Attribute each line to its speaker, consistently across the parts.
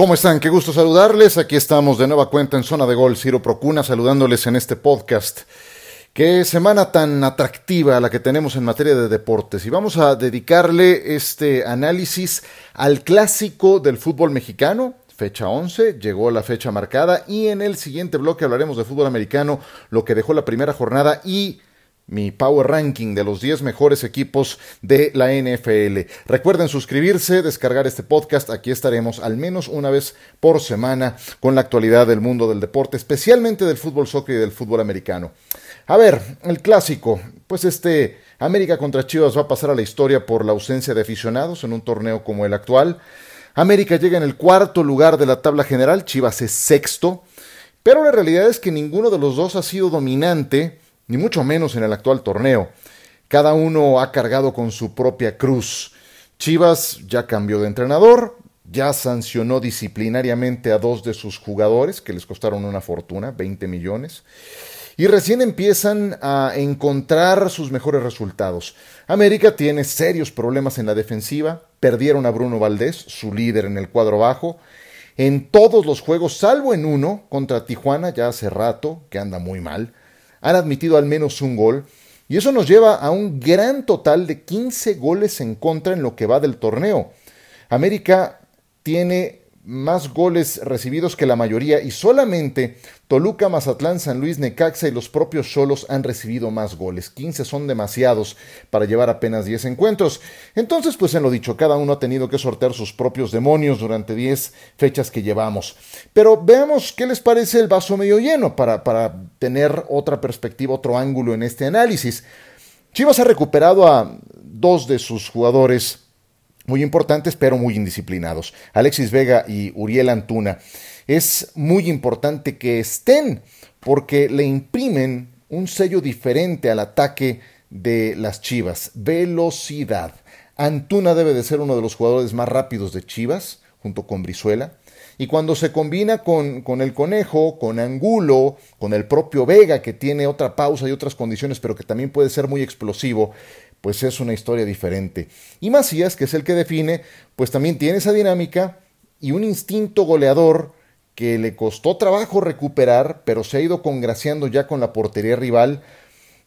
Speaker 1: ¿Cómo están? Qué gusto saludarles. Aquí estamos de nueva cuenta en Zona de Gol, Ciro Procuna, saludándoles en este podcast. Qué semana tan atractiva la que tenemos en materia de deportes. Y vamos a dedicarle este análisis al clásico del fútbol mexicano, fecha 11, llegó la fecha marcada y en el siguiente bloque hablaremos de fútbol americano, lo que dejó la primera jornada y mi Power Ranking de los 10 mejores equipos de la NFL. Recuerden suscribirse, descargar este podcast. Aquí estaremos al menos una vez por semana con la actualidad del mundo del deporte, especialmente del fútbol soccer y del fútbol americano. A ver, el clásico. Pues este América contra Chivas va a pasar a la historia por la ausencia de aficionados en un torneo como el actual. América llega en el cuarto lugar de la tabla general, Chivas es sexto, pero la realidad es que ninguno de los dos ha sido dominante ni mucho menos en el actual torneo. Cada uno ha cargado con su propia cruz. Chivas ya cambió de entrenador, ya sancionó disciplinariamente a dos de sus jugadores, que les costaron una fortuna, 20 millones, y recién empiezan a encontrar sus mejores resultados. América tiene serios problemas en la defensiva, perdieron a Bruno Valdés, su líder en el cuadro bajo, en todos los juegos, salvo en uno, contra Tijuana, ya hace rato, que anda muy mal han admitido al menos un gol, y eso nos lleva a un gran total de 15 goles en contra en lo que va del torneo. América tiene más goles recibidos que la mayoría y solamente Toluca, Mazatlán, San Luis, Necaxa y los propios Cholos han recibido más goles. 15 son demasiados para llevar apenas 10 encuentros. Entonces, pues en lo dicho, cada uno ha tenido que sortear sus propios demonios durante 10 fechas que llevamos. Pero veamos qué les parece el vaso medio lleno para, para tener otra perspectiva, otro ángulo en este análisis. Chivas ha recuperado a dos de sus jugadores muy importantes, pero muy indisciplinados. Alexis Vega y Uriel Antuna. Es muy importante que estén porque le imprimen un sello diferente al ataque de las Chivas. Velocidad. Antuna debe de ser uno de los jugadores más rápidos de Chivas, junto con Brizuela. Y cuando se combina con, con, el conejo, con Angulo, con el propio Vega, que tiene otra pausa y otras condiciones, pero que también puede ser muy explosivo, pues es una historia diferente. Y Macías, que es el que define, pues también tiene esa dinámica y un instinto goleador que le costó trabajo recuperar, pero se ha ido congraciando ya con la portería rival.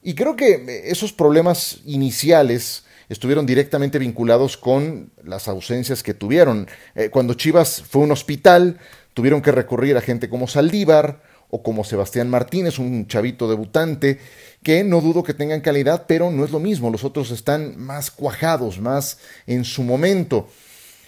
Speaker 1: Y creo que esos problemas iniciales estuvieron directamente vinculados con las ausencias que tuvieron. Eh, cuando Chivas fue un hospital, tuvieron que recurrir a gente como Saldívar, o como Sebastián Martínez, un chavito debutante, que no dudo que tengan calidad, pero no es lo mismo, los otros están más cuajados, más en su momento.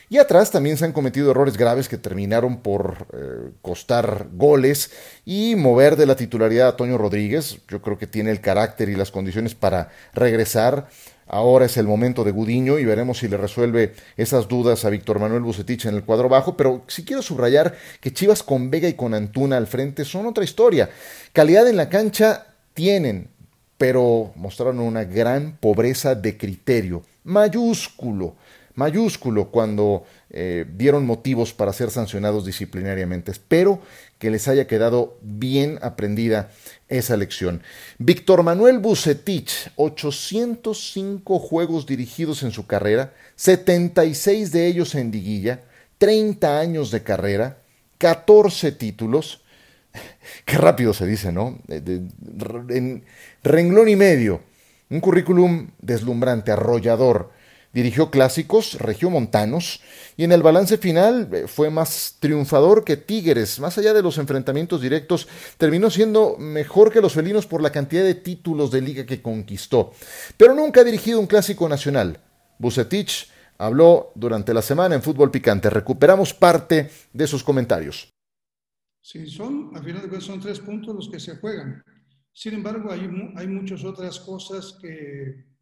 Speaker 1: Y atrás también se han cometido errores graves que terminaron por eh, costar goles y mover de la titularidad a Toño Rodríguez. Yo creo que tiene el carácter y las condiciones para regresar. Ahora es el momento de Gudiño y veremos si le resuelve esas dudas a Víctor Manuel Bucetich en el cuadro bajo. Pero sí quiero subrayar que Chivas con Vega y con Antuna al frente son otra historia. Calidad en la cancha tienen, pero mostraron una gran pobreza de criterio. Mayúsculo mayúsculo cuando eh, dieron motivos para ser sancionados disciplinariamente. Espero que les haya quedado bien aprendida esa lección. Víctor Manuel Bucetich, 805 juegos dirigidos en su carrera, 76 de ellos en liguilla, 30 años de carrera, 14 títulos. Qué rápido se dice, ¿no? En renglón y medio. Un currículum deslumbrante, arrollador Dirigió clásicos regiomontanos y en el balance final eh, fue más triunfador que Tigres. Más allá de los enfrentamientos directos, terminó siendo mejor que los felinos por la cantidad de títulos de liga que conquistó. Pero nunca ha dirigido un clásico nacional. Bucetich habló durante la semana en Fútbol Picante. Recuperamos parte de sus comentarios.
Speaker 2: Sí, son, al final de cuentas, son tres puntos los que se juegan. Sin embargo, hay, hay muchas otras cosas que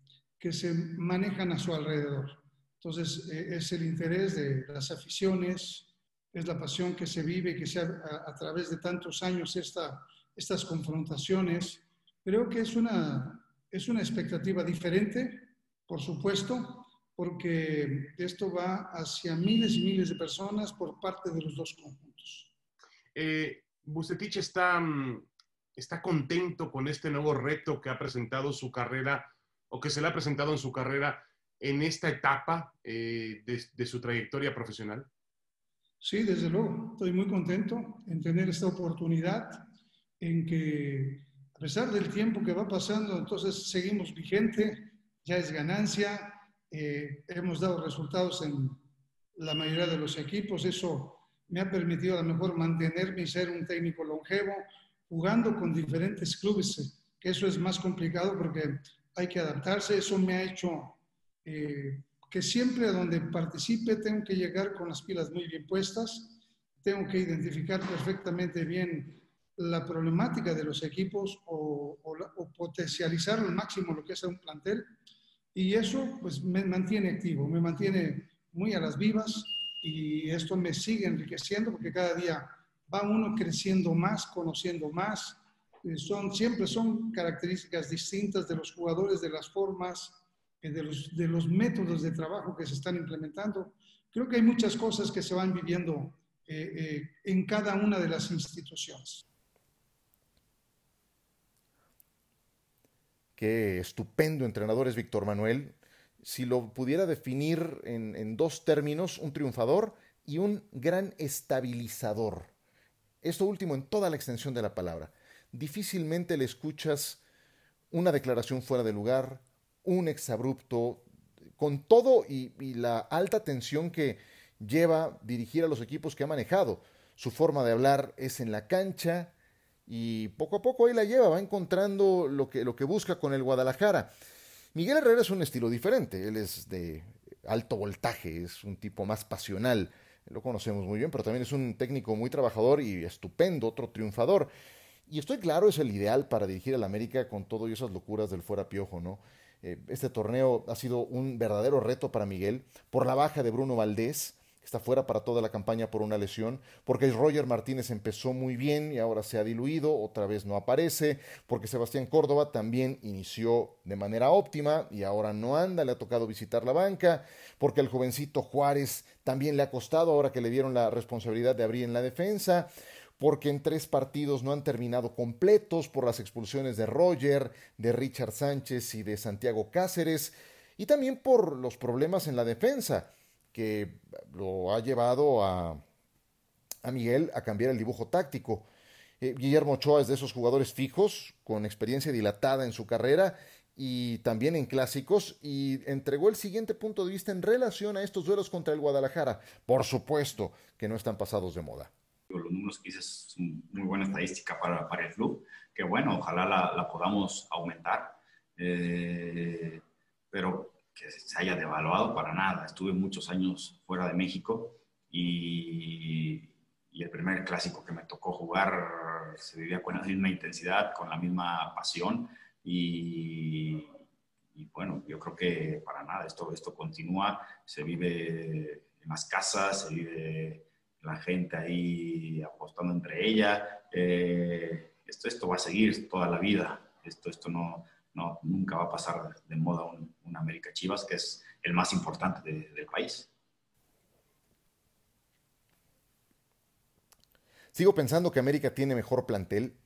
Speaker 2: que se manejan a su alrededor. Entonces, eh, es el interés de las aficiones, es la pasión que se vive, que se a, a través de tantos años esta, estas confrontaciones. Creo que es una, es una expectativa diferente, por supuesto, porque esto va hacia miles y miles de personas por parte de los dos conjuntos.
Speaker 3: Eh, Bucetich está, mm, está contento con este nuevo reto que ha presentado su carrera o que se le ha presentado en su carrera en esta etapa eh, de, su trayectoria profesional?
Speaker 2: Sí, desde luego. Estoy muy contento en tener esta oportunidad en que, a pesar del tiempo que va pasando, entonces seguimos vigente, ya es ganancia, eh, hemos dado resultados en la mayoría de los equipos, eso me ha permitido a lo mejor mantenerme y ser un técnico longevo, jugando con diferentes clubes, que eso es más complicado porque hay que adaptarse, eso me ha hecho... Eh, que siempre donde participe tengo que llegar con las pilas muy bien puestas, tengo que identificar perfectamente bien la problemática de los equipos o, potencializar al máximo lo que es un plantel y eso pues me mantiene activo, me mantiene muy a las vivas y esto me sigue enriqueciendo porque cada día va uno creciendo más, conociendo más, son, siempre son características distintas de los jugadores, de las formas, de los, de los métodos de trabajo que se están implementando. Creo que hay muchas cosas que se van viviendo eh, eh, en cada una de las instituciones.
Speaker 1: Qué estupendo entrenador es Víctor Manuel. Si lo pudiera definir en dos términos, un triunfador y un gran estabilizador. Esto último en toda la extensión de la palabra. Difícilmente le escuchas una declaración fuera de lugar, un exabrupto, con todo y, la alta tensión que lleva dirigir a los equipos que ha manejado. Su forma de hablar es en la cancha y poco a poco ahí la lleva, va encontrando lo que, lo que busca con el Guadalajara. Miguel Herrera es un estilo diferente, él es de alto voltaje, es un tipo más pasional, lo conocemos muy bien, pero también es un técnico muy trabajador y estupendo, otro triunfador. Y estoy claro, es el ideal para dirigir al América con todo y esas locuras del fuera piojo, ¿no? Eh, este torneo ha sido un verdadero reto para Miguel por la baja de Bruno Valdés, que está fuera para toda la campaña por una lesión, porque Roger Martínez empezó muy bien y ahora se ha diluido, otra vez no aparece, porque Sebastián Córdoba también inició de manera óptima y ahora no anda, le ha tocado visitar la banca, porque el jovencito Juárez también le ha costado ahora que le dieron la responsabilidad de abrir en la defensa, porque en tres partidos no han terminado completos por las expulsiones de Roger, de Richard Sánchez y de Santiago Cáceres, y también por los problemas en la defensa, que lo ha llevado a, Miguel a cambiar el dibujo táctico. Eh, Guillermo Ochoa es de esos jugadores fijos, con experiencia dilatada en su carrera y también en clásicos, y entregó el siguiente punto de vista en relación a estos duelos contra el Guadalajara. Por supuesto que no están pasados de moda
Speaker 4: números que dices es muy buena estadística para, para el club, que bueno, ojalá la, la podamos aumentar, eh, pero que se haya devaluado para nada. Estuve muchos años fuera de México y, y el primer clásico que me tocó jugar se vivía con la misma intensidad, con la misma pasión y, y bueno, yo creo que para nada, esto, esto continúa, se vive en las casas, se vive la gente ahí apostando entre ella. Eh, esto, esto va a seguir toda la vida. Esto, esto no, no nunca va a pasar de moda un, América Chivas, que es el más importante del país.
Speaker 1: Sigo pensando que América tiene mejor plantel,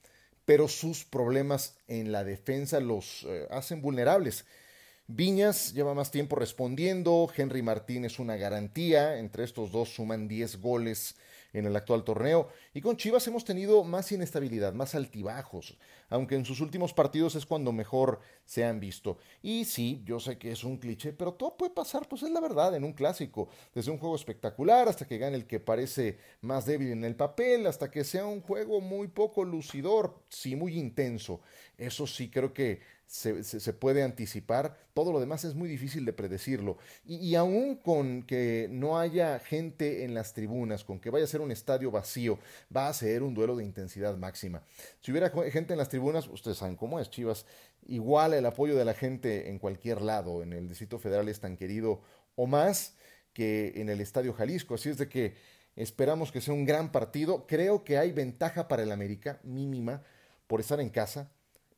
Speaker 1: pero sus problemas en la defensa los eh, hacen vulnerables. Viñas lleva más tiempo respondiendo, Henry Martín es una garantía, entre estos dos suman 10 goles en el actual torneo. Y con Chivas hemos tenido más inestabilidad, más altibajos, aunque en sus últimos partidos es cuando mejor se han visto. Y sí, yo sé que es un cliché, pero todo puede pasar, pues es la verdad, en un clásico. Desde un juego espectacular hasta que gane el que parece más débil en el papel, hasta que sea un juego muy poco lucidor, sí, muy intenso. Eso sí, creo que se, puede anticipar, todo lo demás es muy difícil de predecirlo. Y, y, aún con que no haya gente en las tribunas, con que vaya a ser un estadio vacío, va a ser un duelo de intensidad máxima. Si hubiera gente en las tribunas, ustedes saben cómo es, Chivas, igual el apoyo de la gente en cualquier lado, en el Distrito Federal es tan querido o más que en el Estadio Jalisco, así es de que esperamos que sea un gran partido, creo que hay ventaja para el América mínima por estar en casa,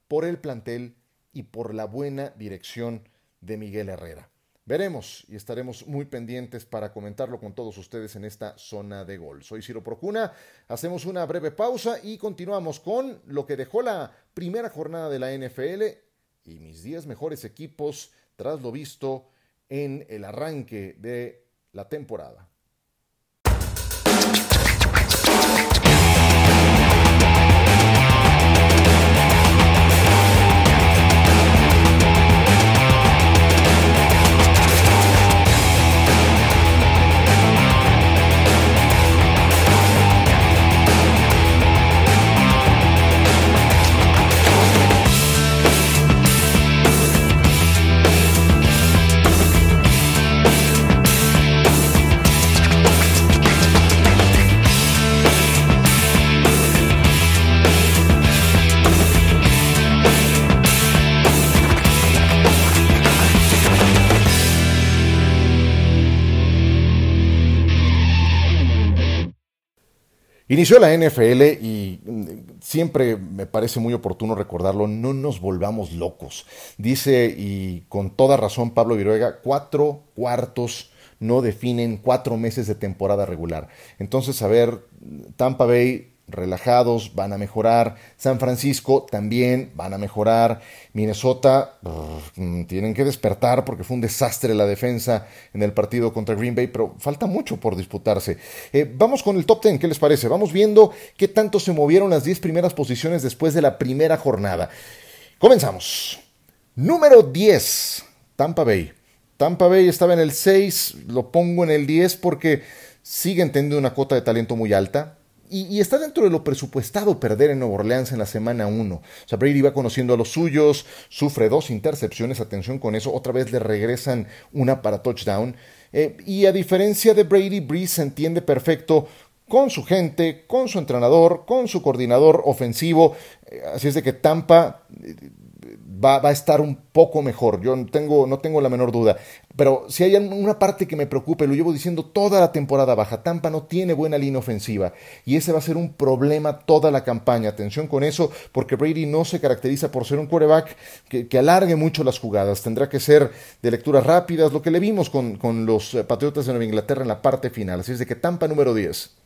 Speaker 1: por el plantel, y por la buena dirección de Miguel Herrera. Veremos y estaremos muy pendientes para comentarlo con todos ustedes en esta zona de gol. Soy Ciro Procuna, hacemos una breve pausa y continuamos con lo que dejó la primera jornada de la NFL y mis 10 mejores equipos tras lo visto en el arranque de la temporada. Inició la NFL y mm, siempre me parece muy oportuno recordarlo, no nos volvamos locos. Dice, y con toda razón Pablo Viruega, cuatro cuartos no definen cuatro meses de temporada regular. Entonces, a ver, Tampa Bay relajados, van a mejorar. San Francisco también van a mejorar. Minnesota mm, tienen que despertar porque fue un desastre la defensa en el partido contra Green Bay, pero falta mucho por disputarse. Eh, vamos con el top 10, ¿qué les parece? Vamos viendo qué tanto se movieron las 10 primeras posiciones después de la primera jornada. Comenzamos. Número 10, Tampa Bay. Tampa Bay estaba en el 6, lo pongo en el 10 porque siguen teniendo una cuota de talento muy alta y, está dentro de lo presupuestado perder en Nueva Orleans en la semana 1. O sea, Brady va conociendo a los suyos, sufre dos intercepciones, atención con eso, otra vez le regresan una para touchdown. Eh, y a diferencia de Brady, Breeze entiende perfecto con su gente, con su entrenador, con su coordinador ofensivo. Eh, así es de que Tampa va, a estar un poco mejor, yo no tengo, no tengo la menor duda. Pero si hay una parte que me preocupe, lo llevo diciendo toda la temporada baja, Tampa no tiene buena línea ofensiva y ese va a ser un problema toda la campaña. Atención con eso, porque Brady no se caracteriza por ser un quarterback que, alargue mucho las jugadas, tendrá que ser de lecturas rápidas, lo que le vimos con, con los Patriotas de Nueva Inglaterra en la parte final. Así es de que Tampa número 10.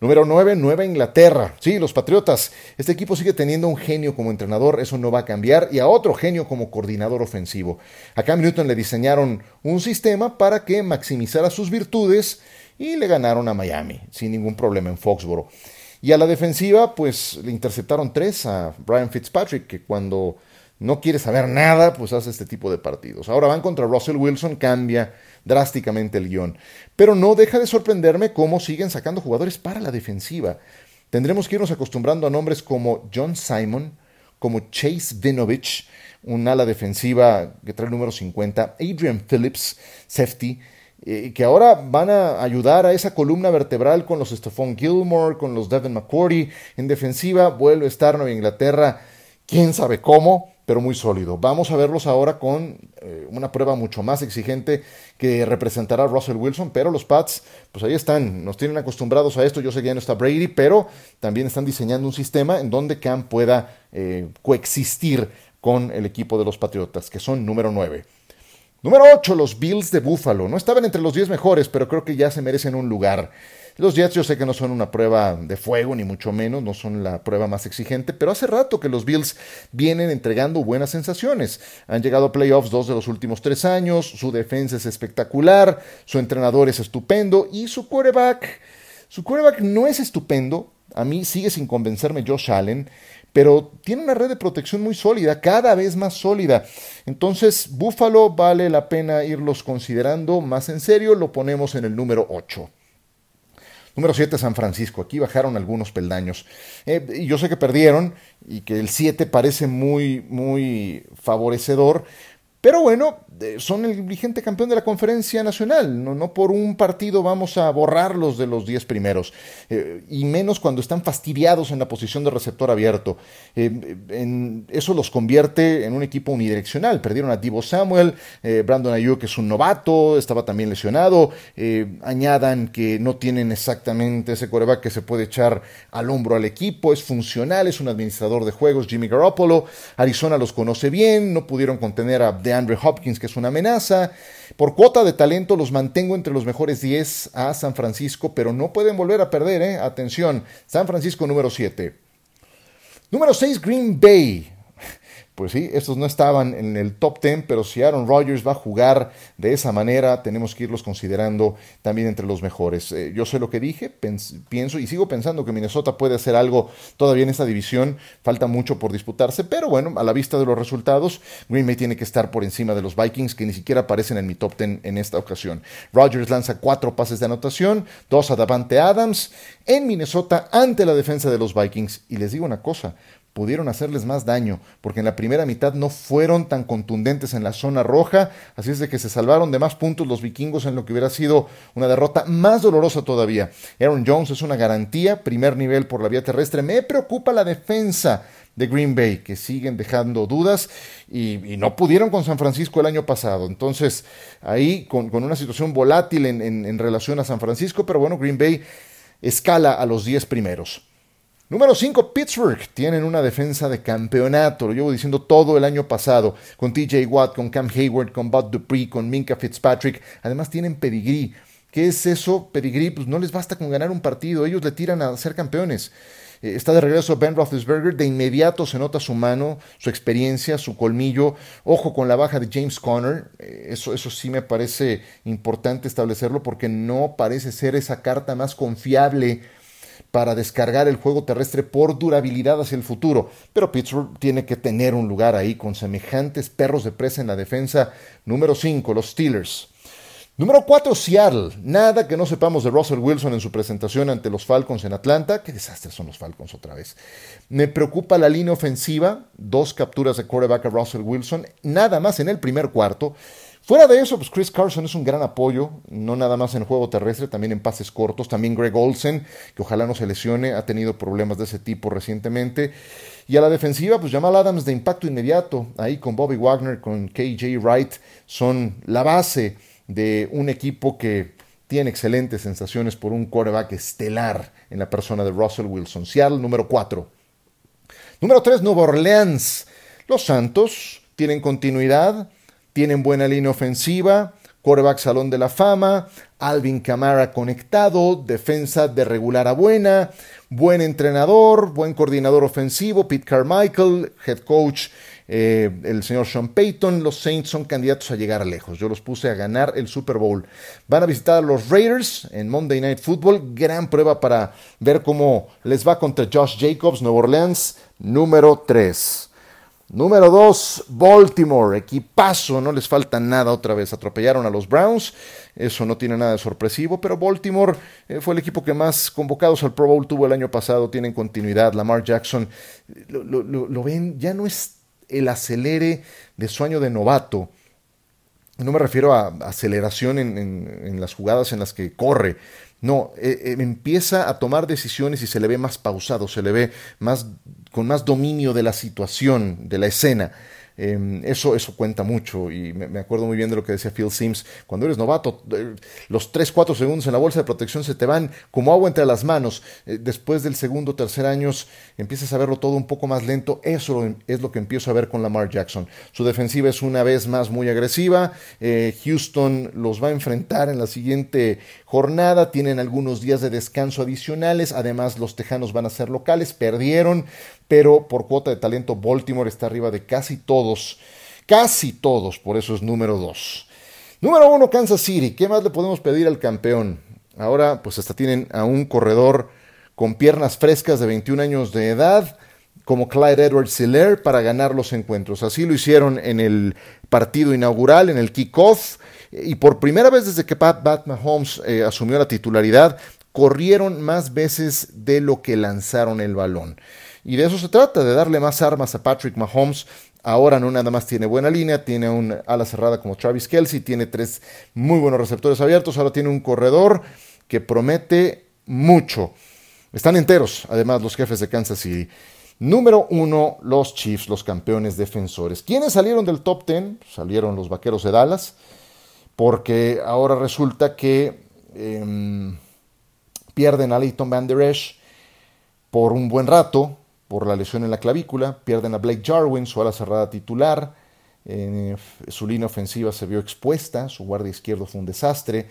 Speaker 1: Número 9, Nueva Inglaterra. Sí, los Patriotas. Este equipo sigue teniendo un genio como entrenador, eso no va a cambiar, y a otro genio como coordinador ofensivo. A Cam Newton le diseñaron un sistema para que maximizara sus virtudes y le ganaron a Miami, sin ningún problema en Foxboro. Y a la defensiva, pues le interceptaron tres a Brian Fitzpatrick, que cuando no quiere saber nada, pues hace este tipo de partidos. Ahora van contra Russell Wilson, cambia drásticamente el guion. Pero no deja de sorprenderme cómo siguen sacando jugadores para la defensiva. Tendremos que irnos acostumbrando a nombres como John Simon, como Chase Vinovich, un ala defensiva que trae el número 50, Adrian Phillips, safety, eh, que ahora van a ayudar a esa columna vertebral con los Stephon Gilmore, con los Devin McCourty. En defensiva vuelve a estar Nueva Inglaterra, quién sabe cómo, pero muy sólido. Vamos a verlos ahora con eh, una prueba mucho más exigente que representará Russell Wilson, pero los Pats, pues ahí están, nos tienen acostumbrados a esto. Yo sé que ya no está Brady, pero también están diseñando un sistema en donde Cam pueda eh, coexistir con el equipo de los Patriotas, que son número 9. Número 8, los Bills de Buffalo. No estaban entre los 10 mejores, pero creo que ya se merecen un lugar. Los Jets yo sé que no son una prueba de fuego, ni mucho menos, no son la prueba más exigente, pero hace rato que los Bills vienen entregando buenas sensaciones. Han llegado a playoffs dos de los últimos tres años, su defensa es espectacular, su entrenador es estupendo y su quarterback, su quarterback no es estupendo, a mí sigue sin convencerme Josh Allen, pero tiene una red de protección muy sólida, cada vez más sólida. Entonces, Buffalo vale la pena irlos considerando más en serio, lo ponemos en el número 8. Número 7, San Francisco. Aquí bajaron algunos peldaños. Eh, yo sé que perdieron y que el 7 parece muy, muy favorecedor, pero bueno, son el vigente campeón de la conferencia nacional. No, por un partido vamos a borrarlos de los 10 primeros. Eh, y menos cuando están fastidiados en la posición de receptor abierto. Eh, eso los convierte en un equipo unidireccional. Perdieron a Divo Samuel, eh, Brandon Ayuk es un novato, estaba también lesionado. añadan que no tienen exactamente ese coreback que se puede echar al hombro al equipo. Es funcional, es un administrador de juegos, Jimmy Garoppolo. Arizona los conoce bien, no pudieron contener a Andre Hopkins, que es una amenaza. Por cuota de talento los mantengo entre los mejores 10 a San Francisco, pero no pueden volver a perder, ¿eh? Atención, San Francisco número 7. Número 6, Green Bay. Pues sí, estos no estaban en el top 10, pero si Aaron Rodgers va a jugar de esa manera, tenemos que irlos considerando también entre los mejores. Eh, yo sé lo que dije, pienso y sigo pensando que Minnesota puede hacer algo todavía en esta división. Falta mucho por disputarse, pero bueno, a la vista de los resultados, Green Bay tiene que estar por encima de los Vikings, que ni siquiera aparecen en mi top 10 en esta ocasión. Rodgers lanza cuatro pases de anotación, dos a Davante Adams en Minnesota ante la defensa de los Vikings. Y les digo una cosa, pudieron hacerles más daño, porque en la primera mitad no fueron tan contundentes en la zona roja, así es de que se salvaron de más puntos los vikingos en lo que hubiera sido una derrota más dolorosa todavía. Aaron Jones es una garantía, primer nivel por la vía terrestre. Me preocupa la defensa de Green Bay, que siguen dejando dudas y, no pudieron con San Francisco el año pasado. Entonces, ahí con, una situación volátil en relación a San Francisco, pero bueno, Green Bay escala a los 10 primeros. Número 5, Pittsburgh. Tienen una defensa de campeonato. Lo llevo diciendo todo el año pasado. Con TJ Watt, con Cam Hayward, con Bud Dupree, con Minka Fitzpatrick. Además tienen pedigrí. ¿Qué es eso? Pedigrí, pues no les basta con ganar un partido. Ellos le tiran a ser campeones. Eh, está de regreso Ben Roethlisberger. De inmediato se nota su mano, su experiencia, su colmillo. Ojo con la baja de James Conner. Eh, eso, eso sí me parece importante establecerlo porque no parece ser esa carta más confiable para descargar el juego terrestre por durabilidad hacia el futuro. Pero Pittsburgh tiene que tener un lugar ahí con semejantes perros de presa en la defensa. Número 5, los Steelers. Número 4, Seattle. Nada que no sepamos de Russell Wilson en su presentación ante los Falcons en Atlanta. Qué desastre son los Falcons otra vez. Me preocupa la línea ofensiva. Dos capturas de quarterback a Russell Wilson. Nada más en el primer cuarto. Fuera de eso, pues Chris Carson es un gran apoyo, no nada más en juego terrestre, también en pases cortos. También Greg Olsen, que ojalá no se lesione, ha tenido problemas de ese tipo recientemente. Y a la defensiva, pues Jamal Adams de impacto inmediato, ahí con Bobby Wagner, con KJ Wright, son la base de un equipo que tiene excelentes sensaciones por un quarterback estelar en la persona de Russell Wilson. Seattle, número 4. Número 3, Nueva Orleans. Los Santos tienen continuidad tienen buena línea ofensiva, quarterback salón de la fama, Alvin Kamara conectado, defensa de regular a buena, buen entrenador, buen coordinador ofensivo, Pete Carmichael, head coach, eh, el señor Sean Payton. Los Saints son candidatos a llegar lejos. Yo los puse a ganar el Super Bowl. Van a visitar a los Raiders en Monday Night Football. Gran prueba para ver cómo les va contra Josh Jacobs, Nueva Orleans, número 3. Número 2, Baltimore, equipazo, no les falta nada otra vez. Atropellaron a los Browns, eso no tiene nada de sorpresivo, pero Baltimore eh, fue el equipo que más convocados al Pro Bowl tuvo el año pasado, tienen continuidad. Lamar Jackson, lo, ven, ya no es el acelere de sueño de novato. No me refiero a aceleración en, las jugadas en las que corre, no, eh, eh, empieza a tomar decisiones y se le ve más pausado, se le ve más con más dominio de la situación, de la escena. Em, eso, eso cuenta mucho y me, acuerdo muy bien de lo que decía Phil Sims. Cuando eres novato, eh, los 3, 4 segundos en la bolsa de protección se te van como agua entre las manos. Eh, después del segundo, tercer año empiezas a verlo todo un poco más lento. Eso es lo que empiezo a ver con Lamar Jackson. Su defensiva es una vez más muy agresiva. Eh, Houston los va a enfrentar en la siguiente jornada. Tienen algunos días de descanso adicionales. Además, los Tejanos van a ser locales. Perdieron pero por cuota de talento Baltimore está arriba de casi todos, casi todos, por eso es número 2. Número 1, Kansas City. ¿Qué más le podemos pedir al campeón? Ahora, pues hasta tienen a un corredor con piernas frescas de 21 años de edad, como Clyde Edwards Hiller, para ganar los encuentros. Así lo hicieron en el partido inaugural, en el kickoff, y por primera vez desde que Pat, Bat Mahomes eh, asumió la titularidad, corrieron más veces de lo que lanzaron el balón. Y de eso se trata, de darle más armas a Patrick Mahomes. Ahora no nada más tiene buena línea, tiene un ala cerrada como Travis Kelsey, tiene tres muy buenos receptores abiertos, ahora tiene un corredor que promete mucho. Están enteros, además, los jefes de Kansas City. Número uno, los Chiefs, los campeones defensores. ¿Quiénes salieron del top ten? Salieron los Vaqueros de Dallas, porque ahora resulta que em, pierden a Leighton Van Der Esch por un buen rato, por la lesión en la clavícula, pierden a Blake Jarwin, su ala cerrada titular, su línea ofensiva se vio expuesta, su guardia izquierdo fue un desastre,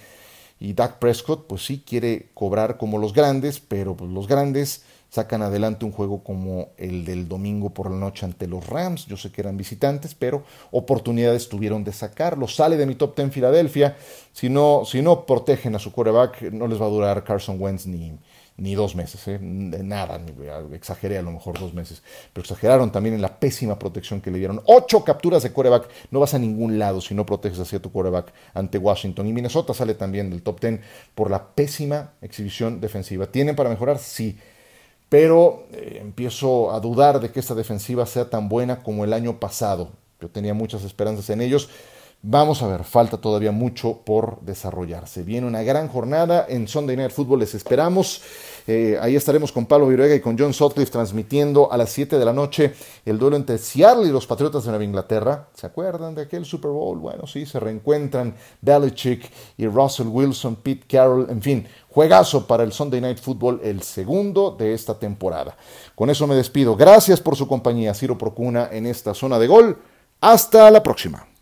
Speaker 1: y Dak Prescott, pues sí, quiere cobrar como los grandes, pero pues, los grandes sacan adelante un juego como el del domingo por la noche ante los Rams. Yo sé que eran visitantes, pero oportunidades tuvieron de sacarlo. Sale de mi top 10 Filadelfia. Si no, si no protegen a su quarterback, no les va a durar Carson Wentz ni, ni dos meses, ¿eh? nada, exageré a lo mejor dos meses, pero exageraron también en la pésima protección que le dieron. Ocho capturas de coreback, no vas a ningún lado si no proteges hacia tu coreback ante Washington. Y Minnesota sale también del top ten por la pésima exhibición defensiva. ¿Tienen para mejorar? Sí, pero eh, empiezo a dudar de que esta defensiva sea tan buena como el año pasado. Yo tenía muchas esperanzas en ellos, Vamos a ver, falta todavía mucho por desarrollarse. Viene una gran jornada en Sunday Night Football, les esperamos. Eh, ahí estaremos con Pablo Viruega y con John Sutcliffe transmitiendo a las 7 de la noche el duelo entre Seattle y los Patriotas de Nueva Inglaterra. ¿Se acuerdan de aquel Super Bowl? Bueno, sí, se reencuentran Belichick y Russell Wilson, Pete Carroll, en fin, juegazo para el Sunday Night Football, el segundo de esta temporada. Con eso me despido. Gracias por su compañía, Ciro Procuna, en esta zona de gol. Hasta la próxima.